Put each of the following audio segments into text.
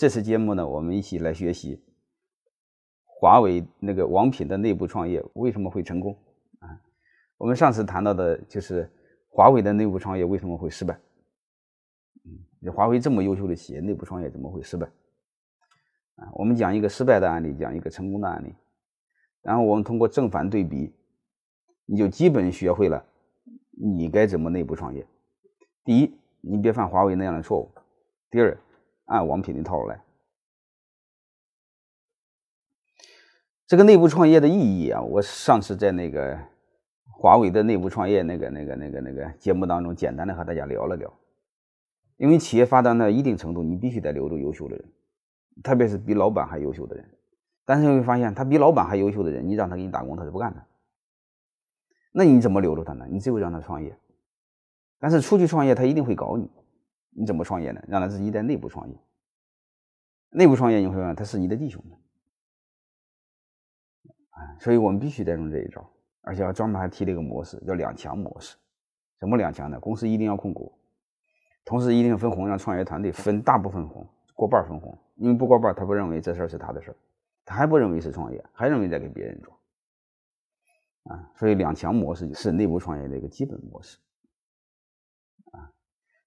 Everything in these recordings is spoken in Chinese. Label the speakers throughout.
Speaker 1: 这次节目呢，我们一起来学习华为那个王品的内部创业为什么会成功啊？我们上次谈到的就是华为的内部创业为什么会失败？嗯，华为这么优秀的企业，内部创业怎么会失败？啊，我们讲一个失败的案例，讲一个成功的案例，然后我们通过正反对比，你就基本学会了你该怎么内部创业。第一，你别犯华为那样的错误；第二，按王品的套路来。这个内部创业的意义啊，我上次在那个华为的内部创业那个、那个、那个、那个节目当中，简单的和大家聊了聊。因为企业发展到一定程度，你必须得留住优秀的人，特别是比老板还优秀的人。但是你会发现，他比老板还优秀的人，你让他给你打工，他是不干的。那你怎么留住他呢？你只有让他创业。但是出去创业，他一定会搞你。你怎么创业呢？让他自己在内部创业。内部创业你会发现他是你的弟兄的，啊，所以我们必须得用这一招，而且专门还提了一个模式，叫两强模式。什么两强呢？公司一定要控股，同时一定分红，让创业团队分大部分红，过半分红。因为不过半，他不认为这事儿是他的事儿，他还不认为是创业，还认为在给别人做。啊，所以两强模式是内部创业的一个基本模式。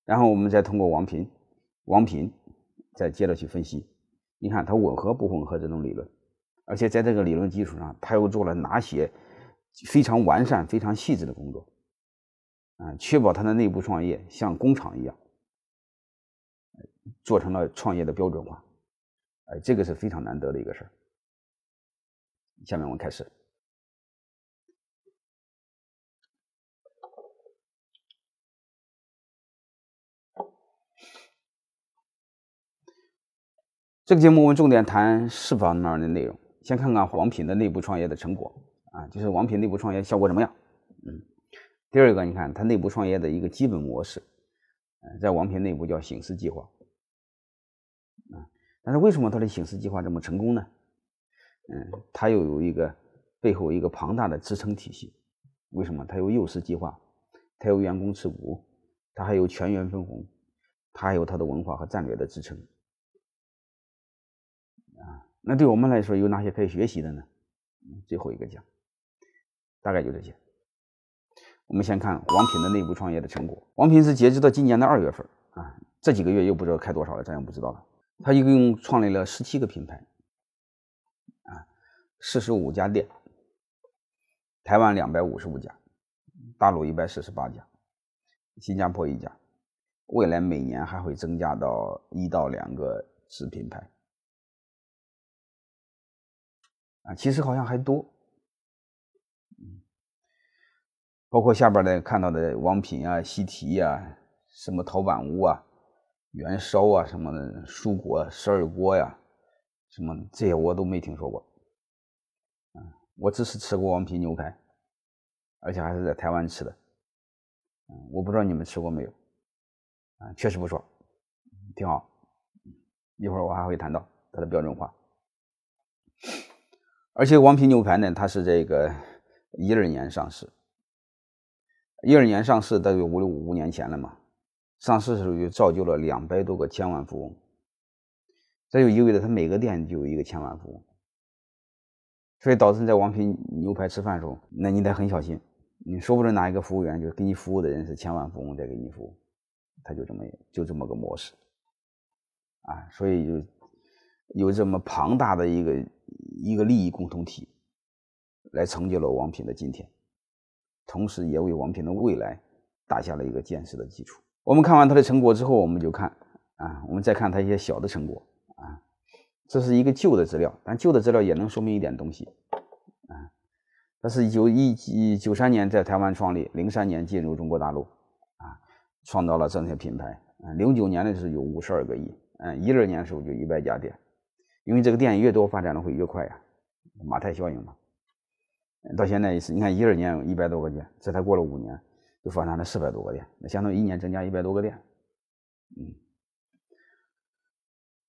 Speaker 1: 然后我们再通过王平，王平再接着去分析，你看它吻合不吻合这种理论，而且在这个理论基础上，他又做了哪些非常完善、非常细致的工作，啊，确保他的内部创业像工厂一样，做成了创业的标准化，哎，这个是非常难得的一个事儿。下面我们开始。这个节目我们重点谈四方面的内容。先看看王品的内部创业的成果啊，就是王品内部创业效果怎么样？嗯，第二个，你看他内部创业的一个基本模式，嗯，在王品内部叫醒狮计划，啊，但是为什么他的醒狮计划这么成功呢？嗯，他又有一个背后一个庞大的支撑体系。为什么？他有幼师计划，他有员工持股，他还有全员分红，他还有他的文化和战略的支撑。那对我们来说有哪些可以学习的呢？最后一个讲，大概就这些。我们先看王品的内部创业的成果。王品是截止到今年的二月份啊，这几个月又不知道开多少了，咱也不知道了。他一共创立了十七个品牌，啊，四十五家店，台湾两百五十五家，大陆一百四十八家，新加坡一家，未来每年还会增加到一到两个子品牌。啊，其实好像还多，包括下边的看到的王品啊、西提呀、什么陶板屋啊、元烧啊、什么的蔬果十二锅呀，什么这些我都没听说过，我只是吃过王品牛排，而且还是在台湾吃的，我不知道你们吃过没有，啊，确实不错，挺好，一会儿我还会谈到它的标准化。而且王品牛排呢，它是这个一二年上市，一二年上市大约五六五年前了嘛。上市的时候就造就了两百多个千万富翁，这就意味着他每个店就有一个千万富翁，所以导致你在王品牛排吃饭的时候，那你得很小心，你说不准哪一个服务员就给你服务的人是千万富翁在给你服务，他就这么就这么个模式，啊，所以就有这么庞大的一个。一个利益共同体，来成就了王品的今天，同时也为王品的未来打下了一个坚实的基础。我们看完他的成果之后，我们就看啊，我们再看他一些小的成果啊。这是一个旧的资料，但旧的资料也能说明一点东西啊。他是一九一九三年在台湾创立，零三年进入中国大陆啊，创造了这些品牌啊。零九年的时候有五十二个亿，嗯，一二年的时候就一百家店。因为这个店越多，发展的会越快呀，马太效应嘛。到现在是，你看一二年一百多个店，这才过了五年，就发展了四百多个店，那相当于一年增加一百多个店。嗯，